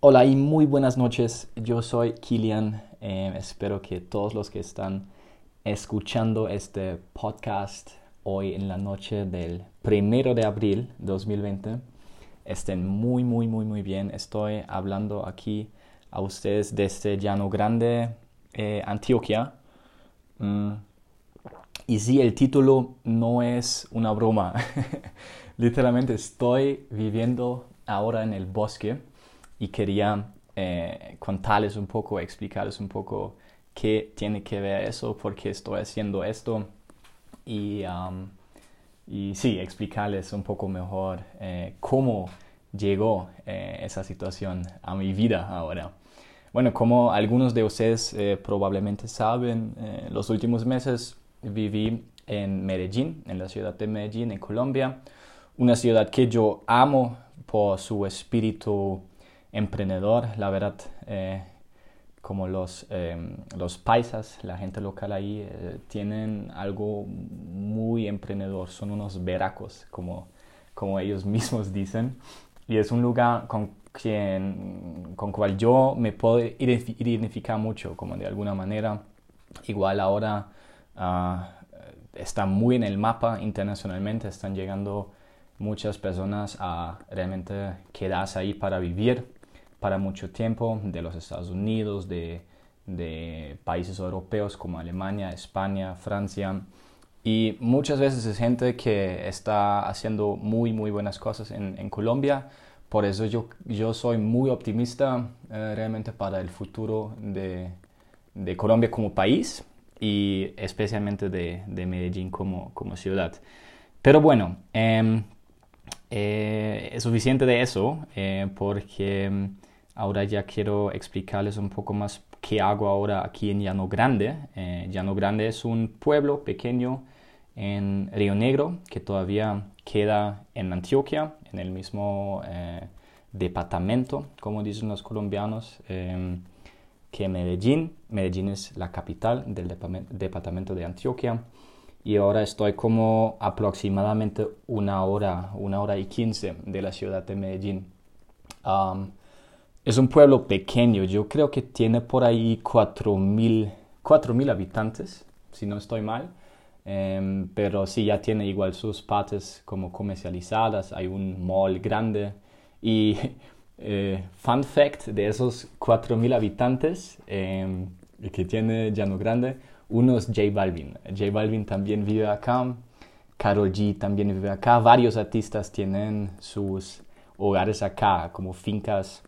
Hola y muy buenas noches. Yo soy Kilian. Eh, espero que todos los que están escuchando este podcast hoy en la noche del primero de abril 2020 estén muy, muy, muy, muy bien. Estoy hablando aquí a ustedes desde Llano Grande, eh, Antioquia. Mm, y sí, el título no es una broma. Literalmente estoy viviendo ahora en el bosque y quería eh, contarles un poco, explicarles un poco qué tiene que ver eso, por qué estoy haciendo esto y, um, y sí, explicarles un poco mejor eh, cómo llegó eh, esa situación a mi vida ahora. Bueno, como algunos de ustedes probablemente saben, los últimos meses viví en Medellín, en la ciudad de Medellín, en Colombia, una ciudad que yo amo por su espíritu emprendedor, la verdad, eh, como los, em, los paisas, la gente local ahí, eh, tienen algo muy emprendedor, son unos veracos, como, como ellos mismos dicen, y es un lugar con quien, con cual yo me puedo identificar mucho, como de alguna manera, igual ahora uh, está muy en el mapa internacionalmente, están llegando muchas personas a realmente quedarse ahí para vivir para mucho tiempo de los Estados Unidos, de, países europeos como Alemania, España, Francia. Y muchas veces es gente que está haciendo muy, muy buenas cosas en, Colombia. Por eso yo, yo soy muy optimista eh, realmente para el futuro de, Colombia como país y especialmente de, Medellín como, como, ciudad. Pero bueno, em, eh, es suficiente de eso eh, porque Ahora ya quiero explicarles un poco más qué hago ahora aquí en Llano Grande. Eh, Llano Grande es un pueblo pequeño en Río Negro que todavía queda en Antioquia, en el mismo eh, departamento, como dicen los colombianos, em, que Medellín. Medellín es la capital del departamento de Antioquia. Y ahora estoy como aproximadamente una hora, una hora y quince de la ciudad de Medellín. Es un pueblo pequeño, yo creo que tiene por ahí 4.000 habitantes, si no estoy mal. Em, pero sí, ya tiene igual sus partes como comercializadas, hay un mall grande. Y eh, fun fact de esos 4.000 habitantes eh, que tiene Llano Grande, uno es J Balvin. J Balvin también vive acá, Karol G también vive acá, varios artistas tienen sus hogares acá, como fincas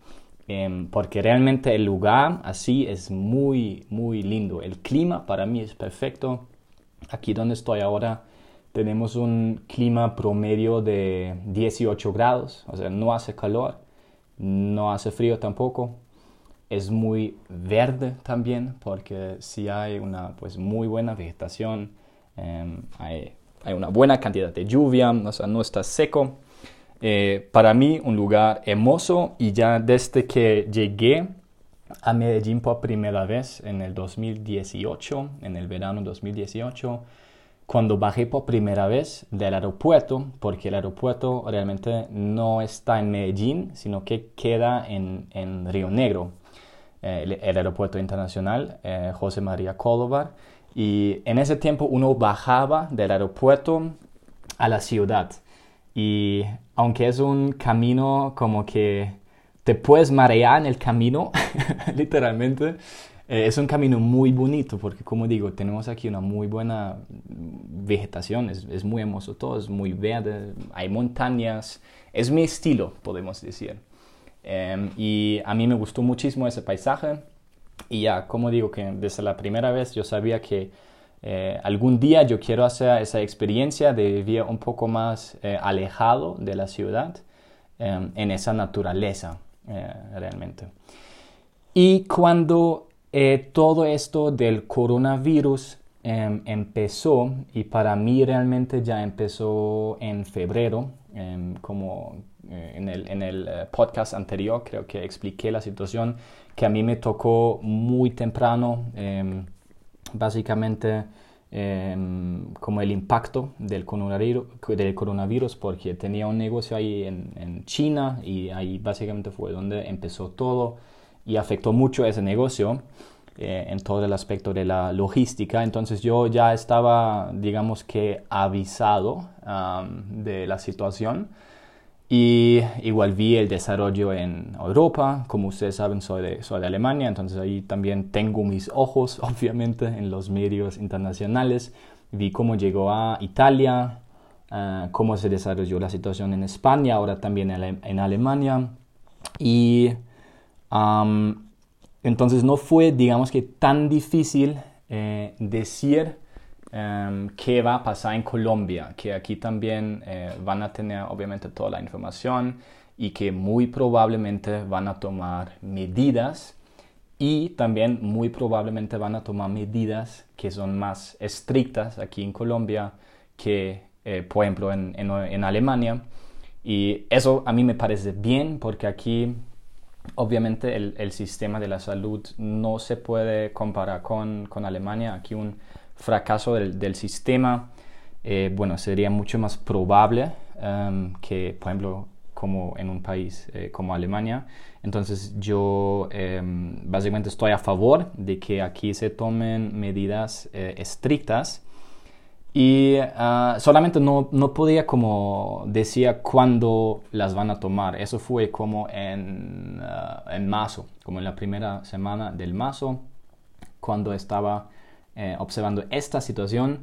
Em, porque realmente el lugar así es muy, muy lindo. El clima para mí es perfecto. Aquí donde estoy ahora tenemos un clima promedio de 18 grados, o sea, no hace calor, no hace frío tampoco. Es muy verde también porque sí hay una pues, muy buena vegetación, em, hay, hay una buena cantidad de lluvia, o sea, no está seco. Eh, para mí un lugar hermoso y ya desde que llegué a Medellín por primera vez en el 2018, en el verano 2018, cuando bajé por primera vez del aeropuerto, porque el aeropuerto realmente no está en Medellín, sino que queda en, en Río Negro, eh, el, aeropuerto internacional eh, José María Córdoba. Y en ese tiempo uno bajaba del aeropuerto a la ciudad. Y aunque es un camino como que te puedes marear en el camino, literalmente, eh, es un camino muy bonito porque, como digo, tenemos aquí una muy buena vegetación, es, muy hermoso todo, es muy verde, hay montañas, es mi estilo, podemos decir. Em, y a mí me gustó muchísimo ese paisaje y ya, como digo, que desde la primera vez yo sabía que eh, algún día yo quiero hacer esa experiencia de vivir un poco más eh, alejado de la ciudad, em, en esa naturaleza eh, realmente. Y cuando todo esto del coronavirus em, empezó, y para mí realmente ya empezó en febrero, em, como en el, en el podcast anterior creo que expliqué la situación que a mí me tocó muy temprano básicamente em, como el impacto del coronavirus, del coronavirus porque tenía un negocio ahí en, en, China y ahí básicamente fue donde empezó todo y afectó mucho ese negocio eh, en todo el aspecto de la logística. Entonces yo ya estaba, digamos que, avisado de la situación y igual vi el desarrollo en Europa, como ustedes saben soy de, soy de Alemania, entonces ahí también tengo mis ojos obviamente en los medios internacionales. Vi cómo llegó a Italia, ah, cómo se desarrolló la situación en España, ahora también en, Alemania. Y entonces no fue, digamos que, tan difícil eh, decir Em, qué va a pasar en Colombia, que aquí también eh, van a tener obviamente toda la información y que muy probablemente van a tomar medidas y también muy probablemente van a tomar medidas que son más estrictas aquí en Colombia que eh, por ejemplo en, en, Alemania. Y eso a mí me parece bien porque aquí obviamente el, el sistema de la salud no se puede comparar con, con Alemania. Aquí un fracaso del, sistema, eh, bueno, sería mucho más probable em, que, por ejemplo, como en un país eh, como Alemania. Entonces yo em, básicamente estoy a favor de que aquí se tomen medidas eh, estrictas y ah, solamente no, no, podía como decía cuándo las van a tomar. Eso fue como en, ah, en marzo, como en la primera semana del marzo, cuando estaba eh, observando esta situación,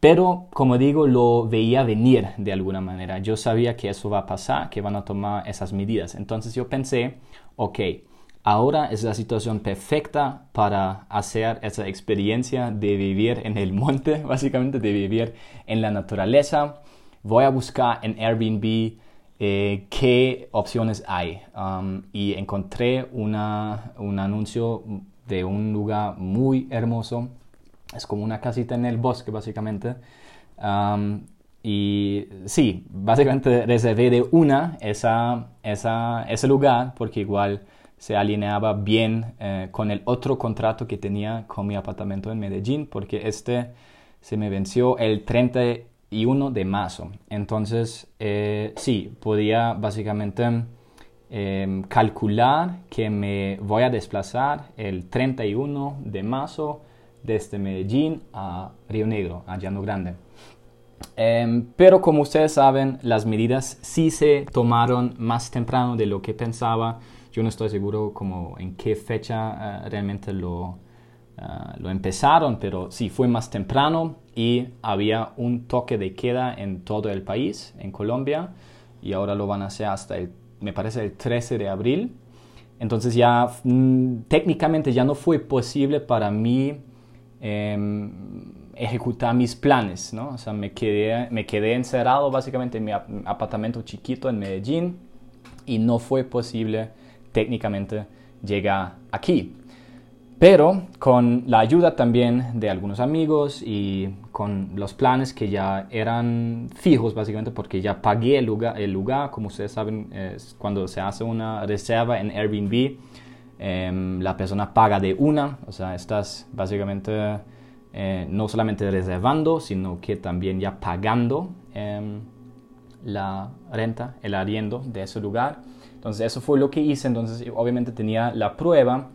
pero como digo, lo veía venir de alguna manera. Yo sabía que eso va a pasar, que van a tomar esas medidas. Entonces yo pensé, ok, ahora es la situación perfecta para hacer esa experiencia de vivir en el monte, básicamente de vivir en la naturaleza. Voy a buscar en Airbnb eh, qué opciones hay um, y encontré una, un anuncio de un lugar muy hermoso es como una casita en el bosque, básicamente. y sí, básicamente reservé de una esa, esa, ese lugar porque igual se alineaba bien eh, con el otro contrato que tenía con mi apartamento en Medellín, porque este se me venció el 31 de marzo. Entonces, eh, sí, podía básicamente em, calcular que me voy a desplazar el 31 de marzo desde Medellín a Río Negro, a Llano Grande. Em, pero como ustedes saben, las medidas sí se tomaron más temprano de lo que pensaba. Yo no estoy seguro como en qué fecha eh, realmente lo, eh, lo empezaron, pero sí fue más temprano y había un toque de queda en todo el país, en Colombia, y ahora lo van a hacer hasta el, me parece, el 13 de abril. Entonces ya mm, técnicamente ya no fue posible para mí Em, ejecutar mis planes, ¿no? O sea, me quedé, me quedé encerrado básicamente en mi apartamento chiquito en Medellín y no fue posible técnicamente llegar aquí. Pero con la ayuda también de algunos amigos y con los planes que ya eran fijos básicamente porque ya pagué el lugar, el lugar como ustedes saben, cuando se hace una reserva en Airbnb, Em, la persona paga de una, o sea, estás básicamente eh, no solamente reservando, sino que también ya pagando em, la renta, el arriendo de ese lugar. Entonces eso fue lo que hice, entonces obviamente tenía la prueba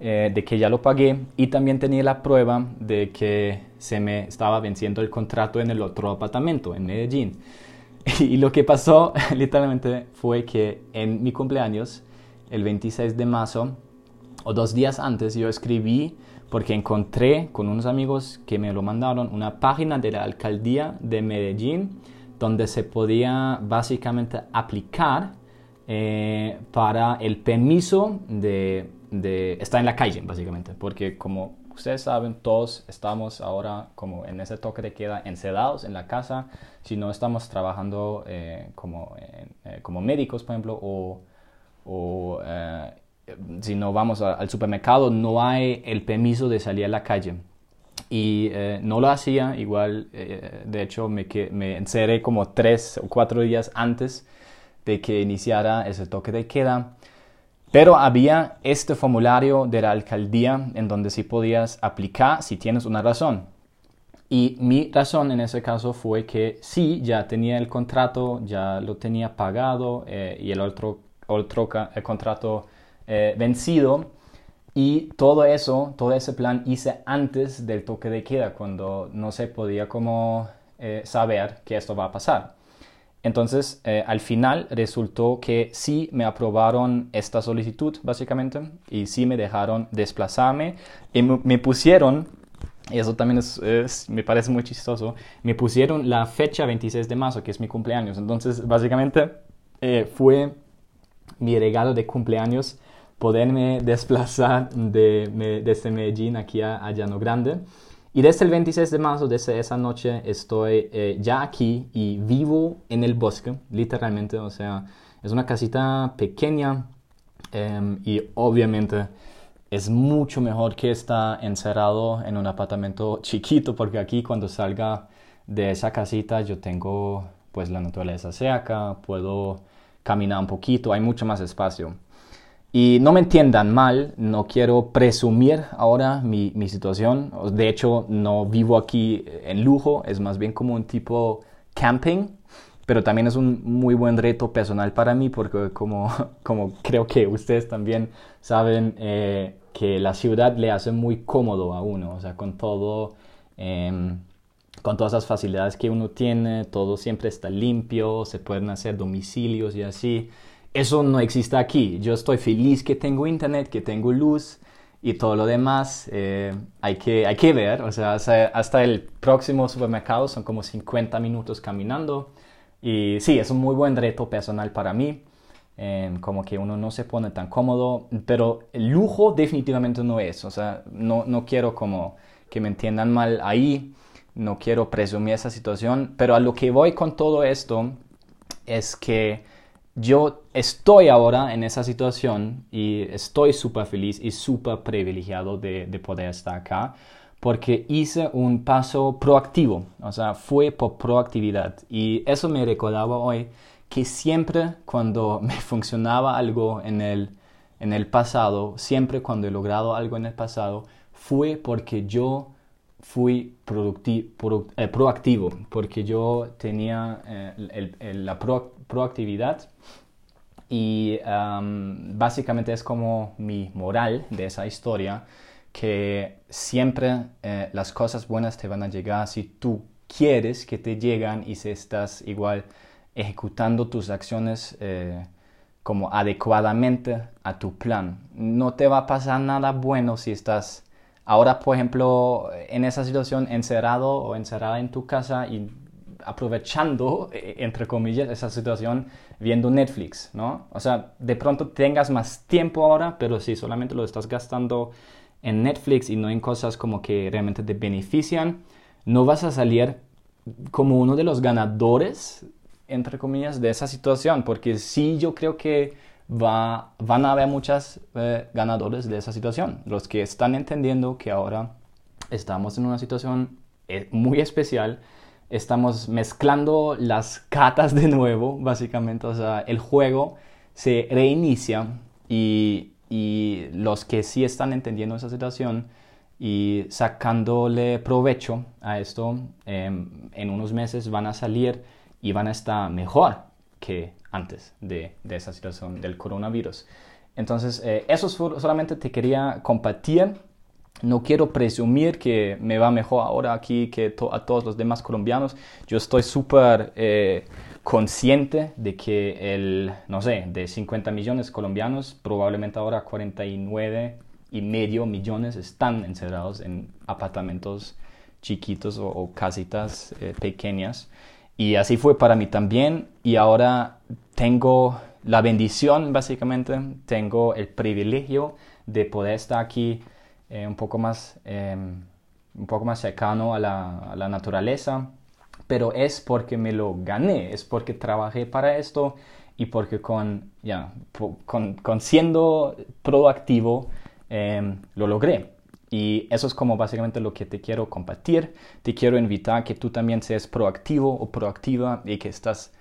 eh, de que ya lo pagué y también tenía la prueba de que se me estaba venciendo el contrato en el otro apartamento, en Medellín. Y lo que pasó literalmente fue que en mi cumpleaños el 26 de marzo o dos días antes yo escribí porque encontré con unos amigos que me lo mandaron una página de la alcaldía de Medellín donde se podía básicamente aplicar eh, para el permiso de, de, estar en la calle, básicamente, porque como ustedes saben, todos estamos ahora como en ese toque de queda encerrados en la casa, si no estamos trabajando eh, como, eh, como médicos, por ejemplo, o eh, si no vamos al supermercado, no hay el permiso de salir a la calle. Y eh, no lo hacía, igual, eh, de hecho, me, me encerré como tres o cuatro días antes de que iniciara ese toque de queda. Pero había este formulario de la alcaldía en donde sí podías aplicar si tienes una razón. Y mi razón en ese caso fue que sí, ya tenía el contrato, ya lo tenía pagado eh, y el otro, otro el contrato eh, vencido. Y todo eso, todo ese plan hice antes del toque de queda, cuando no se podía como eh, saber que esto va a pasar. Entonces, eh, al final resultó que sí me aprobaron esta solicitud, básicamente, y sí me dejaron desplazarme y me, pusieron, y eso también es, me parece muy chistoso, me pusieron la fecha 26 de marzo, que es mi cumpleaños. Entonces, básicamente, eh, fue mi regalo de cumpleaños poderme desplazar de, desde Medellín aquí a, a Llano Grande. Y desde el 26 de marzo, desde esa noche, estoy eh, ya aquí y vivo en el bosque, literalmente. O sea, es una casita pequeña em, y obviamente es mucho mejor que estar encerrado en un apartamento chiquito, porque aquí cuando salga de esa casita yo tengo pues la naturaleza cerca, puedo caminar un poquito, hay mucho más espacio. Y no me entiendan mal, no quiero presumir ahora mi, mi, situación. De hecho, no vivo aquí en lujo, es más bien como un tipo camping, pero también es un muy buen reto personal para mí porque como, como creo que ustedes también saben eh, que la ciudad le hace muy cómodo a uno, o sea, con todo... Em, con todas las facilidades que uno tiene, todo siempre está limpio, se pueden hacer domicilios y así. Eso no existe aquí. Yo estoy feliz que tengo internet, que tengo luz y todo lo demás eh, hay, que, hay que ver. O sea, hasta, el próximo supermercado son como 50 minutos caminando. Y sí, es un muy buen reto personal para mí. Eh, como que uno no se pone tan cómodo, pero el lujo definitivamente no es. O sea, no, no quiero como que me entiendan mal ahí. No quiero presumir esa situación. Pero a lo que voy con todo esto es que yo estoy ahora en esa situación y estoy súper feliz y súper privilegiado de, poder estar acá porque hice un paso proactivo, o sea, fue por proactividad. Y eso me recordaba hoy que siempre cuando me funcionaba algo en el, en el pasado, siempre cuando he logrado algo en el pasado, fue porque yo fui eh, proactivo, porque yo tenía eh, la proactividad y básicamente es como mi moral de esa historia, que siempre eh, las cosas buenas te van a llegar si tú quieres que te llegan y si estás igual ejecutando tus acciones como adecuadamente a tu plan. No te va a pasar nada bueno si estás Ahora, por ejemplo, en esa situación encerrado o encerrada en tu casa y aprovechando, eh, entre comillas, esa situación viendo Netflix, ¿no? O sea, de pronto tengas más tiempo ahora, pero si solamente lo estás gastando en Netflix y no en cosas como que realmente te benefician, no vas a salir como uno de los ganadores, entre comillas, de esa situación, porque sí yo creo que va, van a haber muchos eh, ganadores de esa situación. Los que están entendiendo que ahora estamos en una situación eh, muy especial, estamos mezclando las cartas de nuevo, básicamente, o sea, el juego se reinicia y, y los que sí están entendiendo esa situación y sacándole provecho a esto, em, en unos meses van a salir y van a estar mejor que antes de, esa situación del coronavirus. Entonces, eh, eso solamente te quería compartir. No quiero presumir que me va mejor ahora aquí que a todos los demás colombianos. Yo estoy súper eh, consciente de que el, no sé, de 50 millones colombianos, probablemente ahora 49 y medio millones están encerrados en apartamentos chiquitos o, casitas eh, pequeñas. Y así fue para mí también. Y ahora tengo la bendición, básicamente, tengo el privilegio de poder estar aquí eh, un, poco más, em, un poco más cercano a la, naturaleza. Pero es porque me lo gané, es porque trabajé para esto y porque con, ya, con, siendo proactivo em, lo logré. Y eso es como básicamente lo que te quiero compartir. Te quiero invitar a que tú también seas proactivo o proactiva y que estás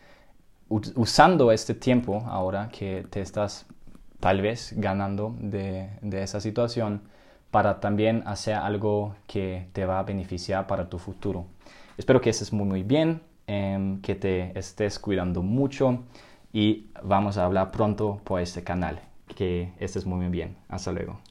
usando este tiempo ahora que te estás tal vez ganando de, esa situación para también hacer algo que te va a beneficiar para tu futuro. Espero que estés muy muy bien, em, que te estés cuidando mucho y vamos a hablar pronto por este canal. Que estés muy muy bien. Hasta luego.